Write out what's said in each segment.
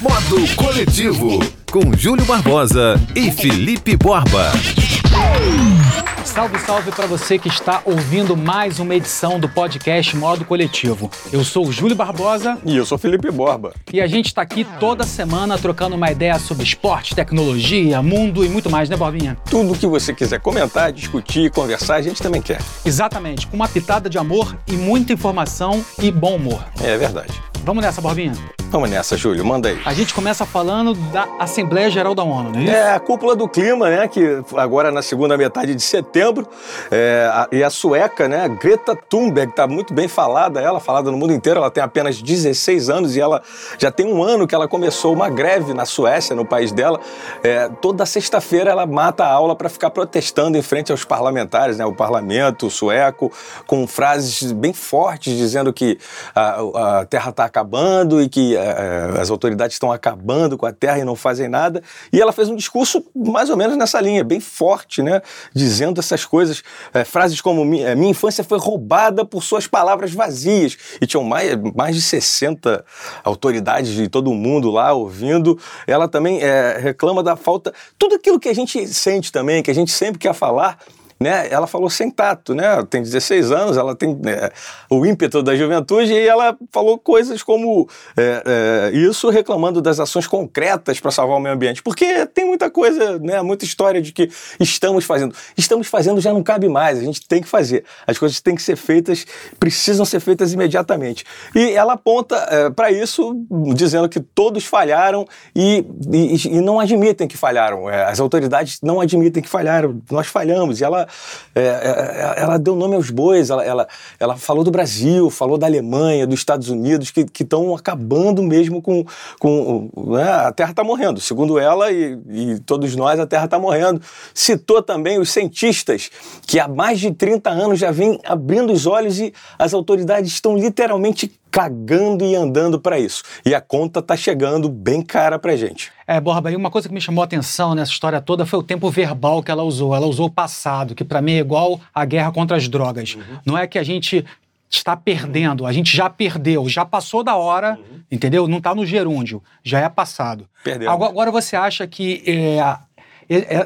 Modo Coletivo, com Júlio Barbosa e Felipe Borba. Salve, salve para você que está ouvindo mais uma edição do podcast Modo Coletivo. Eu sou o Júlio Barbosa. E eu sou Felipe Borba. E a gente está aqui toda semana trocando uma ideia sobre esporte, tecnologia, mundo e muito mais, né, Borbinha? Tudo que você quiser comentar, discutir, conversar, a gente também quer. Exatamente, com uma pitada de amor e muita informação e bom humor. É verdade. Vamos nessa, Borbinha? Vamos nessa, Júlio, manda aí. A gente começa falando da Assembleia Geral da ONU, não é isso? É, a cúpula do clima, né, que agora na segunda metade de setembro, é, a, e a sueca, né, Greta Thunberg, está muito bem falada, ela falada no mundo inteiro, ela tem apenas 16 anos e ela já tem um ano que ela começou uma greve na Suécia, no país dela. É, toda sexta-feira ela mata a aula para ficar protestando em frente aos parlamentares, né, o parlamento sueco, com frases bem fortes dizendo que a, a Terra está acabando e que é, é, as autoridades estão acabando com a terra e não fazem nada. E ela fez um discurso mais ou menos nessa linha, bem forte, né? Dizendo essas coisas, é, frases como minha, infância foi roubada por suas palavras vazias. E tinham mais, mais de 60 autoridades de todo o mundo lá ouvindo. Ela também reclama da falta. Tudo aquilo que a gente sente também, que a gente sempre quer falar, né? Ela falou sem tato, né? Tem 16 anos, ela tem né, o ímpeto da juventude e ela falou coisas como é, é, isso, reclamando das ações concretas para salvar o meio ambiente, porque tem muita coisa, né? Muita história de que estamos fazendo, estamos fazendo já não cabe mais, a gente tem que fazer, as coisas têm que ser feitas, precisam ser feitas imediatamente. E ela aponta é, para isso, dizendo que todos falharam e, e, e não admitem que falharam. É, as autoridades não admitem que falharam, nós falhamos. E ela é, é, ela deu nome aos bois, ela, ela, ela, falou do Brasil, falou da Alemanha, dos Estados Unidos, que estão acabando mesmo com. com né? A Terra está morrendo. Segundo ela e, e, todos nós, a Terra está morrendo. Citou também os cientistas, que há mais de 30 anos já vêm abrindo os olhos e as autoridades estão literalmente cagando e andando para isso. E a conta tá chegando bem cara pra gente. É, Borba, e uma coisa que me chamou a atenção nessa história toda foi o tempo verbal que ela usou. Ela usou o passado, que para mim é igual a guerra contra as drogas. Uhum. Não é que a gente está perdendo, a gente já perdeu, já passou da hora, uhum. entendeu? Não está no gerúndio, já é passado. Perdeu. Agora, agora você acha que é,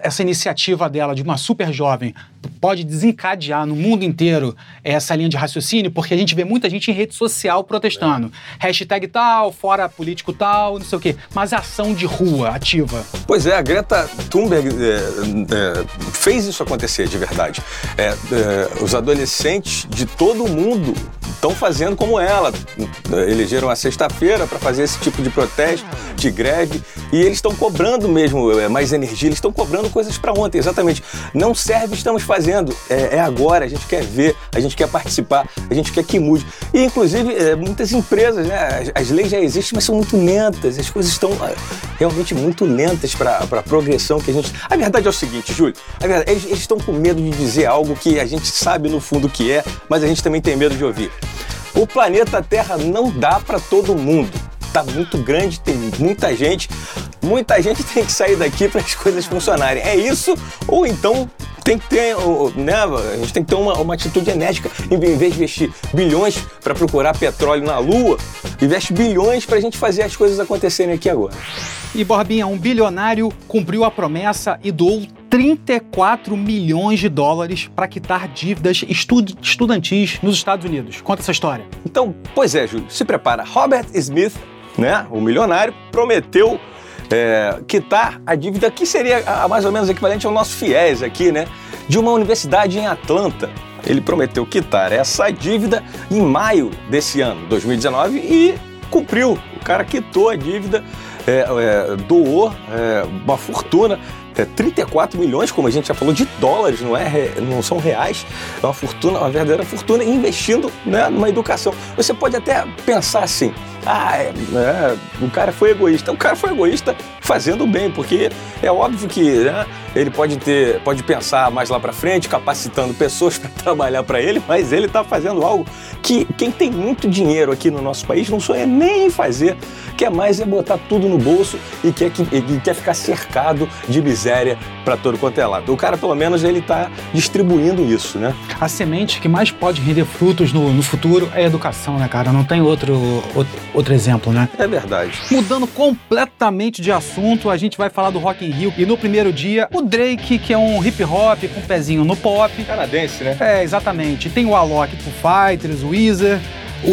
essa iniciativa dela de uma super jovem pode desencadear no mundo inteiro essa linha de raciocínio, porque a gente vê muita gente em rede social protestando. É. Hashtag tal, fora político tal, não sei o quê. Mas ação de rua, ativa. Pois é, a Greta Thunberg é, é, fez isso acontecer de verdade. É, é, os adolescentes de todo o mundo estão fazendo como ela. Elegeram a sexta-feira para fazer esse tipo de protesto, de greve, e eles estão cobrando mesmo é, mais energia, eles estão cobrando coisas para ontem, exatamente. Não serve, estamos fazendo. É, é, agora, a gente quer ver, a gente quer participar, a gente quer que mude. E, inclusive, é, muitas empresas, né? As, as, leis já existem, mas são muito lentas. As coisas estão é, realmente muito lentas para a progressão que a gente. A verdade é o seguinte, Júlio. Verdade, eles, eles estão com medo de dizer algo que a gente sabe no fundo que é, mas a gente também tem medo de ouvir. O planeta Terra não dá para todo mundo tá muito grande, tem muita gente. Muita gente tem que sair daqui para as coisas funcionarem. É isso, ou então tem que ter, né, a gente tem que ter uma, uma atitude enérgica. Em vez de investir bilhões para procurar petróleo na Lua, investe bilhões para a gente fazer as coisas acontecerem aqui agora. E Borbinha, um bilionário cumpriu a promessa e doou 34 milhões de dólares para quitar dívidas estud estudantis nos Estados Unidos. Conta essa história. Então, pois é, Júlio, se prepara. Robert Smith, né, o milionário, prometeu é, quitar a dívida que seria a, mais ou menos equivalente ao nosso FIES aqui, né? De uma universidade em Atlanta. Ele prometeu quitar essa dívida em maio desse ano, 2019, e cumpriu. O cara quitou a dívida, é, é, doou é, uma fortuna. É, 34 milhões, como a gente já falou, de dólares, não, é, não são reais, é uma fortuna, uma verdadeira fortuna, investindo né, numa educação. Você pode até pensar assim, ah, é, é, o cara foi egoísta. O cara foi egoísta fazendo bem, porque é óbvio que né, ele pode ter, pode pensar mais lá para frente, capacitando pessoas para trabalhar para ele, mas ele está fazendo algo que quem tem muito dinheiro aqui no nosso país não sonha nem em fazer, quer mais é botar tudo no bolso e quer, que, e quer ficar cercado de miséria para todo quanto é lado. O cara, pelo menos, ele está distribuindo isso, né? A semente que mais pode render frutos no, no futuro é a educação, né, cara? Não tem outro, outro outro exemplo, né? É verdade. Mudando completamente de assunto, a gente vai falar do Rock in Rio. E no primeiro dia, o Drake, que é um hip hop com um pezinho no pop. Canadense, né? É, exatamente. Tem o Alok pro Fighters, o Weezer,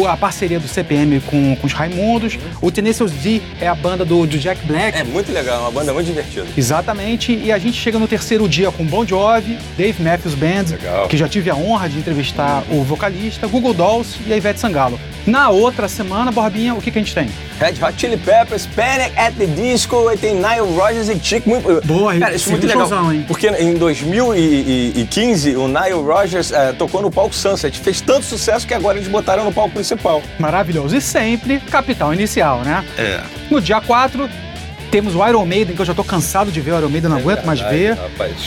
a parceria do CPM com, com os Raimundos. O Tenacious D é a banda do, do Jack Black. É muito legal, é uma banda muito divertida. Exatamente, e a gente chega no terceiro dia com Bon Jovi, Dave Matthews Band, Legal. que já tive a honra de entrevistar o vocalista, Google Dolls e a Ivete Sangalo. Na outra semana, Borbinha, o que, que a gente tem? Red Hot Chili Peppers, Panic at the Disco, aí tem Nile Rodgers e Chick. Muito... Boa, Cara, isso é muito legal. showzão, hein? Porque em 2015, o Nile Rodgers eh, tocou no palco Sunset. Fez tanto sucesso que agora eles botaram no palco principal. Maravilhoso. E sempre capital inicial, né? É. No dia 4, temos o Iron Maiden, que eu já tô cansado de ver o Iron Maiden, não aguento mais ver.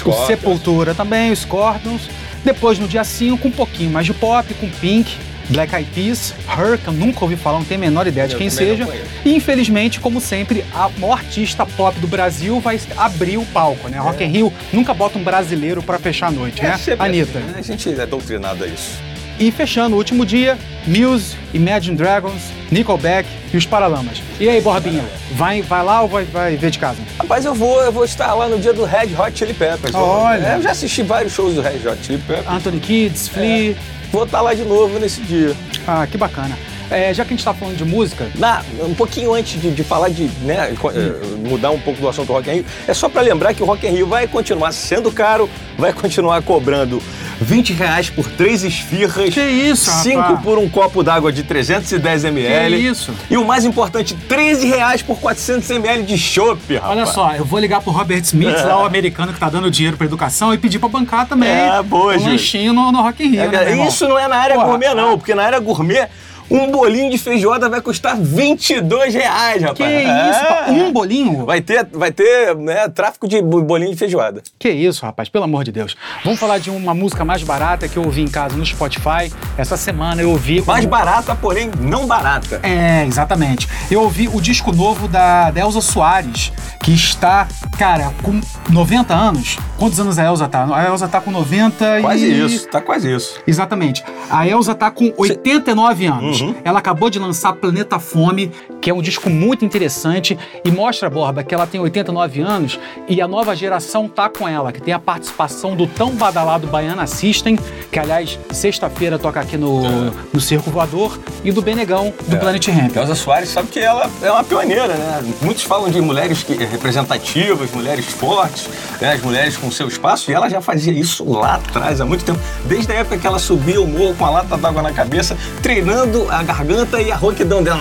O Sepultura também, o Scorpions. Depois, no dia 5, um pouquinho mais de pop, com Pink, Black Eyed Peas, Her, que eu nunca ouvi falar, não tenho a menor ideia de quem seja. E, infelizmente, como sempre, a maior artista pop do Brasil vai abrir o palco, né? Rock in Rio nunca bota um brasileiro pra fechar a noite, né? sempre Anitta. assim, né? A gente é doutrinado a isso. E fechando o último dia, Muse, Imagine Dragons, Nickelback e os Paralamas. E aí, Borbinha, vai, vai lá ou vai, vai ver de casa? Rapaz, eu vou, eu vou estar lá no dia do Red Hot Chili Peppers. Olha. É, eu já assisti vários shows do Red Hot Chili Peppers. Anthony Kids, Flea. Vou estar lá de novo nesse dia. Ah, que bacana. É, já que a gente tá falando de música, Na, um pouquinho antes de, de falar de né, eh, mudar um pouco do assunto do Rock in Rio, é só para lembrar que o Rock in Rio vai continuar sendo caro, vai continuar cobrando 20 reais por três esfirras, Que isso, 5 rapaz? por um copo d'água de 310 ml. Que isso? E o mais importante, 13 reais por 400 ml de chopp, rapaz. olha só, eu vou ligar pro Robert Smith, lá o americano que tá dando dinheiro pra educação, e pedir pra bancar também É, boa, um lanchinho no, no Rock in Rio, É, né, isso não é na área Porra, gourmet, não, porque na área gourmet, um bolinho de feijoada vai custar 22 reais, rapaz. Que isso? É. Um bolinho? Vai ter, vai ter né, tráfico de bo- bolinho de feijoada. Que isso, rapaz, pelo amor de Deus. Vamos falar de uma música mais barata que eu ouvi em casa no Spotify. Essa semana eu ouvi. Mais barata, porém não barata. É, exatamente. Eu ouvi o disco novo da, Elza Soares, que está, cara, com 90 anos. Quantos anos a Elza tá? A Elza tá com 90 Quase e... isso, tá quase isso. Exatamente. A Elza tá com 89 anos. Uhum. Ela acabou de lançar Planeta Fome, que é um disco muito interessante e mostra, Borba, que ela tem 89 anos e a nova geração tá com ela, que tem a participação do tão badalado Baiana System, que aliás, sexta-feira toca aqui no, no Circo Voador, e do Benegão, do É. Planet Ramp. Elza Soares sabe que ela é uma pioneira, né? Muitos falam de mulheres que, representativas, mulheres fortes, né? as mulheres com seu espaço, e ela já fazia isso lá atrás, há muito tempo. Desde a época que ela subia o morro com a lata d'água na cabeça, treinando a garganta e a rouquidão dela.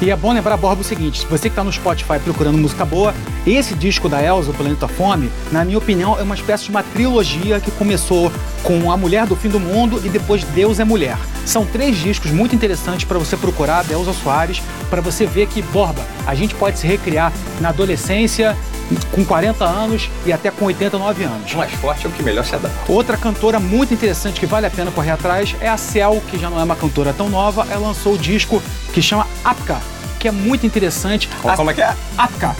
E é bom lembrar, Borba, o seguinte: se você que tá no Spotify procurando música boa, esse disco da Elza, o Planeta Fome, na minha opinião, é uma espécie de uma trilogia que começou com A Mulher do Fim do Mundo e depois Deus é Mulher. São três discos muito interessantes para você procurar, da Elza Soares, para você ver que, Borba, a gente pode se recriar na adolescência, com 40 anos e até com 89 anos. O mais forte é o que melhor se adapta. Outra cantora muito interessante que vale a pena correr atrás é a Cel, que já não é uma cantora tão nova. Ela lançou o disco que chama Apka, que é muito interessante. Como, A- como é que é? Apka.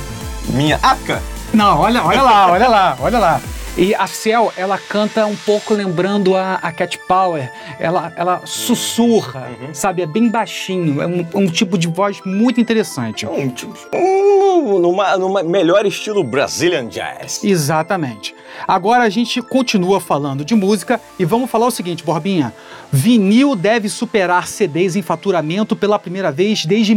Minha aca? Não, olha, olha lá, olha lá, olha lá. E a Cel, ela canta um pouco lembrando a, a Cat Power. Ela, ela sussurra, sabe? É bem baixinho. É um, um tipo de voz muito interessante. Um, tipo, um, numa, numa melhor estilo Brazilian Jazz. Exatamente. Agora a gente continua falando de música e vamos falar o seguinte, Borbinha. Vinil deve superar CDs em faturamento pela primeira vez desde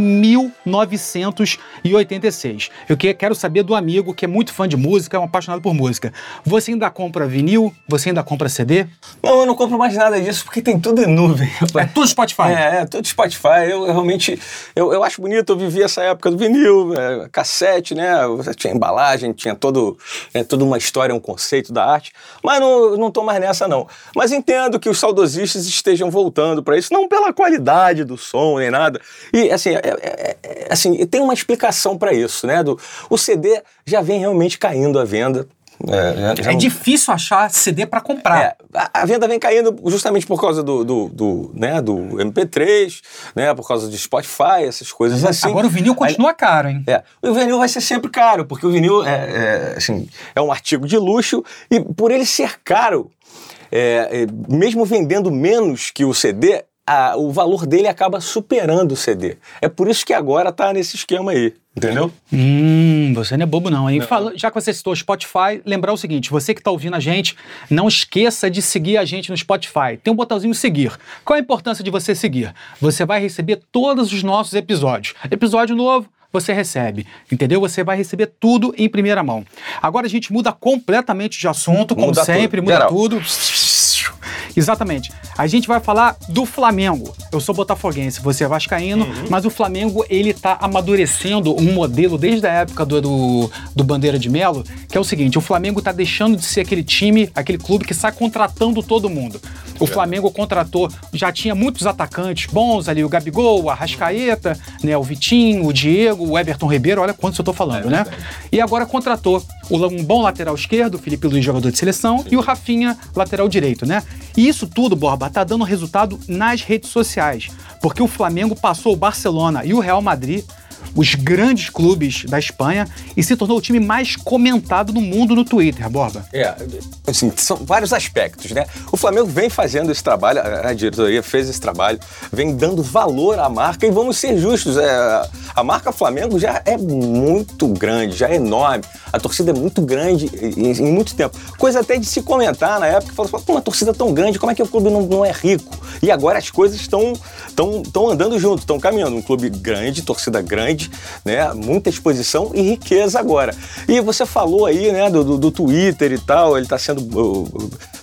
1986. Eu que- quero saber do amigo que é muito fã de música, é um apaixonado por música. Você ainda compra vinil? Você ainda compra CD? Não, eu não compro mais nada disso porque tem tudo em nuvem. É tudo Spotify. É, é, tudo Spotify. Eu, eu realmente, eu, eu acho bonito, eu vivi essa época do vinil, é, cassete, né? Tinha embalagem, tinha todo, é, toda uma história, um conceito da arte. Mas não, tô mais nessa, não. Mas entendo que os saudosistas estejam voltando para isso, não pela qualidade do som nem nada. E, assim, é- é- é- assim tem uma explicação para isso, né? Do, o CD já vem realmente caindo à venda. É, já- já É não- difícil achar CD pra comprar. é, a, a venda vem caindo justamente por causa do, do, do, né, do MP3, né, por causa do Spotify, essas coisas assim. Agora o vinil continua caro, hein? É, o vinil vai ser sempre caro, porque o vinil é, é, assim, é um artigo de luxo e por ele ser caro, é, é, mesmo vendendo menos que o CD, a, o valor dele acaba superando o CD. É por isso que agora tá nesse esquema aí. Entendeu? Hum, você não é bobo não, hein? Fala- já que você citou Spotify, lembrar o seguinte, você que está ouvindo a gente, não esqueça de seguir a gente no Spotify. Tem um botãozinho seguir. Qual a importância de você seguir? Você vai receber todos os nossos episódios. Episódio novo, você recebe, entendeu? Você vai receber tudo em primeira mão. Agora a gente muda completamente de assunto, como Muda sempre, tudo. muda Geral. tudo. Exatamente. A gente vai falar do Flamengo. Eu sou botafoguense, você é vascaíno, Uhum. mas o Flamengo, ele tá amadurecendo um modelo desde a época do, do, do Bandeira de Melo, que é o seguinte, o Flamengo tá deixando de ser aquele time, aquele clube que sai contratando todo mundo. O Flamengo contratou, já tinha muitos atacantes bons ali, o Gabigol, o Arrascaeta, né, o Vitinho, o Diego, o Everton Ribeiro, olha quantos eu tô falando, né? E agora contratou um bom lateral esquerdo, o Felipe Luiz, jogador de seleção, e o Rafinha, lateral direito, né? E isso tudo, Borba, tá dando resultado nas redes sociais. Porque o Flamengo passou o Barcelona e o Real Madrid, os grandes clubes da Espanha, e se tornou o time mais comentado no mundo no Twitter, Borba. É, assim, são vários aspectos, né? O Flamengo vem fazendo esse trabalho, a diretoria fez esse trabalho, vem dando valor à marca e vamos ser justos, é, a marca Flamengo já é muito grande, já é enorme, a torcida é muito grande em, em muito tempo. Coisa até de se comentar na época, falou assim, "Pô, uma torcida tão grande, como é que o clube não, não é rico? E agora as coisas estão andando junto, estão caminhando. Um clube grande, torcida grande, né? Muita exposição e riqueza agora. E você falou aí, né, do, do- Twitter e tal, ele está sendo uh,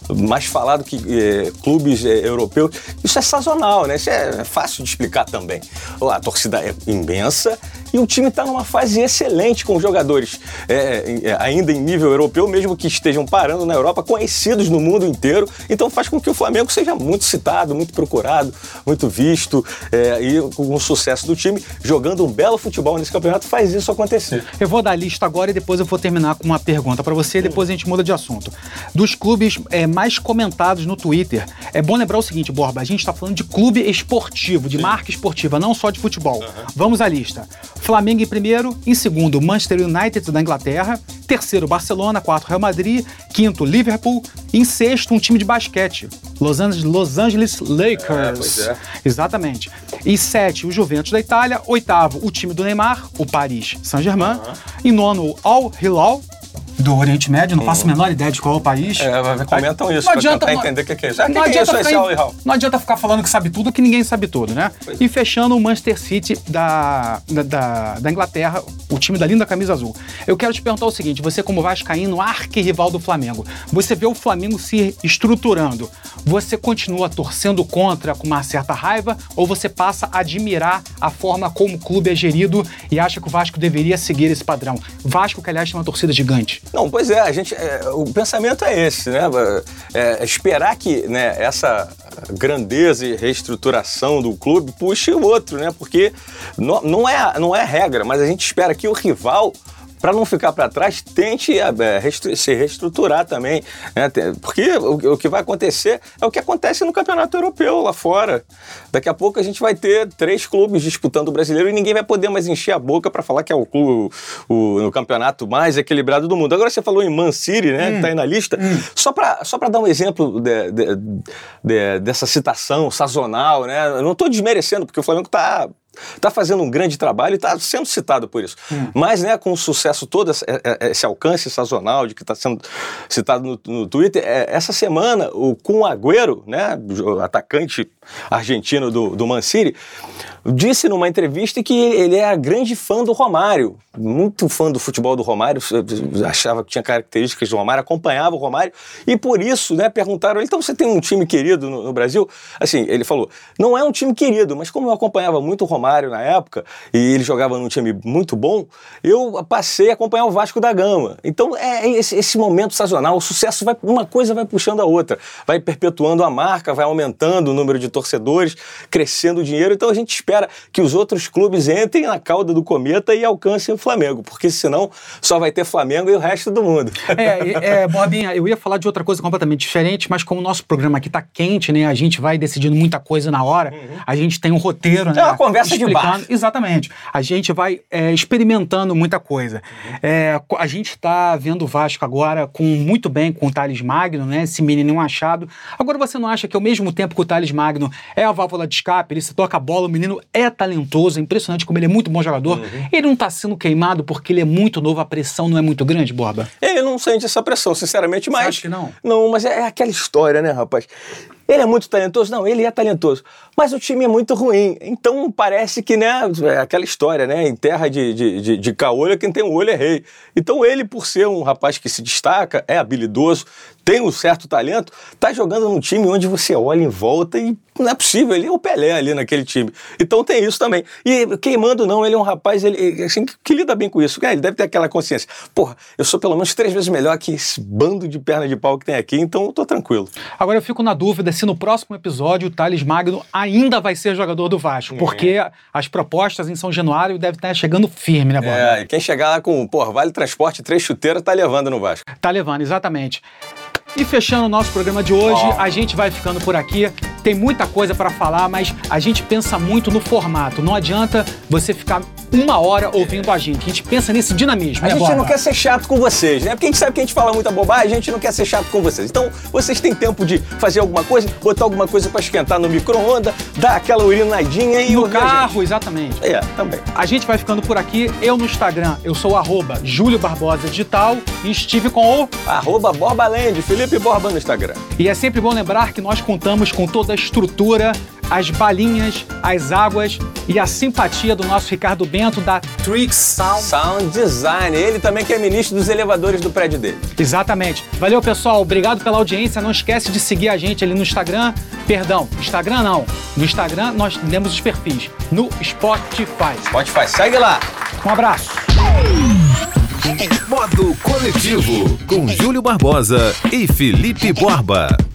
uh, mais falado que eh, clubes eh, europeus. Isso é sazonal, né? Isso é fácil de explicar também. A torcida é imensa e o time está numa fase excelente com jogadores eh, em- eh, ainda em nível europeu, mesmo que estejam parando na Europa, conhecidos no mundo inteiro. Então faz com que o Flamengo seja muito citado, muito procurado, muito visto eh, e com o sucesso do time, jogando um belo futebol nesse campeonato, faz isso acontecer. Eu vou dar a lista agora e depois eu vou terminar com uma pergunta pra você e depois a gente muda de assunto. Dos clubes é, mais comentados no Twitter, é bom lembrar o seguinte, Borba, a gente tá falando de clube esportivo, de marca esportiva, não só de futebol. Vamos à lista. Flamengo em primeiro, em segundo, Manchester United da Inglaterra, terceiro, Barcelona, quarto, Real Madrid, quinto, Liverpool, em sexto, um time de basquete, Los Angeles, Los Angeles Lakers. pois é. Exatamente. E sete, o Juventus da Itália. Oitavo, o time do Neymar, o Paris Saint-Germain. Em nono, o Al Hilal, do Oriente Médio. Não faço a menor ideia de qual é o país. É, mas comentam isso Não pra adianta, tentar não- entender o que que é que não que é adianta isso, esse ficar-? Não adianta ficar falando que sabe tudo, que ninguém sabe tudo, né? E fechando o Manchester City da, da, da- da Inglaterra, o time da linda camisa azul. Eu quero te perguntar o seguinte: você, como Vascaíno, arquirrival do Flamengo, você vê o Flamengo se estruturando. Você continua torcendo contra com uma certa raiva ou você passa a admirar a forma como o clube é gerido e acha que o Vasco deveria seguir esse padrão? Vasco, que aliás tem uma torcida gigante. Não, pois é, a gente, é, o pensamento é esse, né? É, esperar que né, essa grandeza e reestruturação do clube puxe o outro, né? Porque não, não, é, não é regra, mas a gente espera que o rival para não ficar para trás, tente é, restru- se reestruturar também. né? Porque o, que vai acontecer é o que acontece no campeonato europeu lá fora. Daqui a pouco a gente vai ter três clubes disputando o brasileiro e ninguém vai poder mais encher a boca para falar que é o clube, o, o campeonato mais equilibrado do mundo. Agora você falou em Man City, né? Que tá aí na lista. Só para só pra dar um exemplo de- de- de- dessa citação sazonal, né? Eu não estou desmerecendo, porque o Flamengo tá Está fazendo um grande trabalho e está sendo citado por isso. Mas, né, com o sucesso todo, esse, é- esse alcance sazonal de que está sendo citado no, no Twitter, é, essa semana o Kun Agüero, né, atacante argentino do, do Man City, disse numa entrevista que ele era grande fã do Romário, muito fã do futebol do Romário, achava que tinha características do Romário, acompanhava o Romário, e por isso, né, perguntaram então você tem um time querido no, no Brasil? Assim, ele falou, não é um time querido, mas como eu acompanhava muito o Romário na época, e ele jogava num time muito bom, eu passei a acompanhar o Vasco da Gama. Então, é esse, esse momento sazonal, o sucesso vai, uma coisa vai puxando a outra, vai perpetuando a marca, vai aumentando o número de torcedores, crescendo o dinheiro, então a gente espera espera que os outros clubes entrem na cauda do cometa e alcancem o Flamengo, porque senão só vai ter Flamengo e o resto do mundo. É, é Bobinha, eu ia falar de outra coisa completamente diferente, mas como o nosso programa aqui tá quente, né? A gente vai decidindo muita coisa na hora, uhum. a gente tem um roteiro, né? É uma conversa de bar. Exatamente. A gente vai é, experimentando muita coisa. Uhum. É, a gente tá vendo o Vasco agora com muito bem com o Thales Magno, né? Esse menino achado. Agora você não acha que ao mesmo tempo que o Thales Magno é a válvula de escape, ele se toca a bola, o menino é talentoso, é impressionante como ele é muito bom jogador. Uhum. Ele não tá sendo queimado porque ele é muito novo, a pressão não é muito grande, Borba? Ele não sente essa pressão, sinceramente, mas. Você acha que não? Não, mas é, é aquela história, né, rapaz? Ele é muito talentoso? Não, ele é talentoso. Mas o time é muito ruim. Então parece que, né, é aquela história, né? Em terra de, de, de, de caolho, quem tem um olho é rei. Então ele, por ser um rapaz que se destaca, é habilidoso, tem um certo talento, tá jogando num time onde você olha em volta e não é possível, ele é o Pelé ali naquele time. Então tem isso também. E queimando não, ele é um rapaz ele, assim, que, lida bem com isso. É, ele deve ter aquela consciência. Porra, eu sou pelo menos três vezes melhor que esse bando de perna de pau que tem aqui, então eu tô tranquilo. Agora eu fico na dúvida se no próximo episódio o Thales Magno ainda vai ser jogador do Vasco, porque as propostas em São Januário devem estar chegando firme, né, Bob? É, e quem chegar lá com, porra, vale transporte, três chuteiras, tá levando no Vasco. Tá levando, exatamente. E fechando o nosso programa de hoje, oh. a gente vai ficando por aqui. Tem muita coisa para falar, mas a gente pensa muito no formato. Não adianta você ficar uma hora ouvindo a gente. A gente pensa nesse dinamismo. A né, gente não quer ser chato com vocês, né? Porque a gente sabe que a gente fala muita bobagem, a gente não quer ser chato com vocês. Então, vocês têm tempo de fazer alguma coisa, botar alguma coisa para esquentar no micro-ondas, dar aquela urinadinha e No carro, exatamente. É, também. A gente vai ficando por aqui. Eu no Instagram, eu sou arroba Júlio Barbosa Digital e estive com o arroba Borbaland, Felipe Borba no Instagram. E é sempre bom lembrar que nós contamos com toda a estrutura as balinhas, as águas e a simpatia do nosso Ricardo Bento da Trix Sound. Sound Design. Ele também que é ministro dos elevadores do prédio dele. Exatamente. Valeu, pessoal. Obrigado pela audiência. Não esquece de seguir a gente ali no Instagram. Perdão, Instagram não. No Instagram nós temos os perfis. No Spotify. Spotify, segue lá. Um abraço. Modo Coletivo, com Júlio Barbosa e Felipe Borba.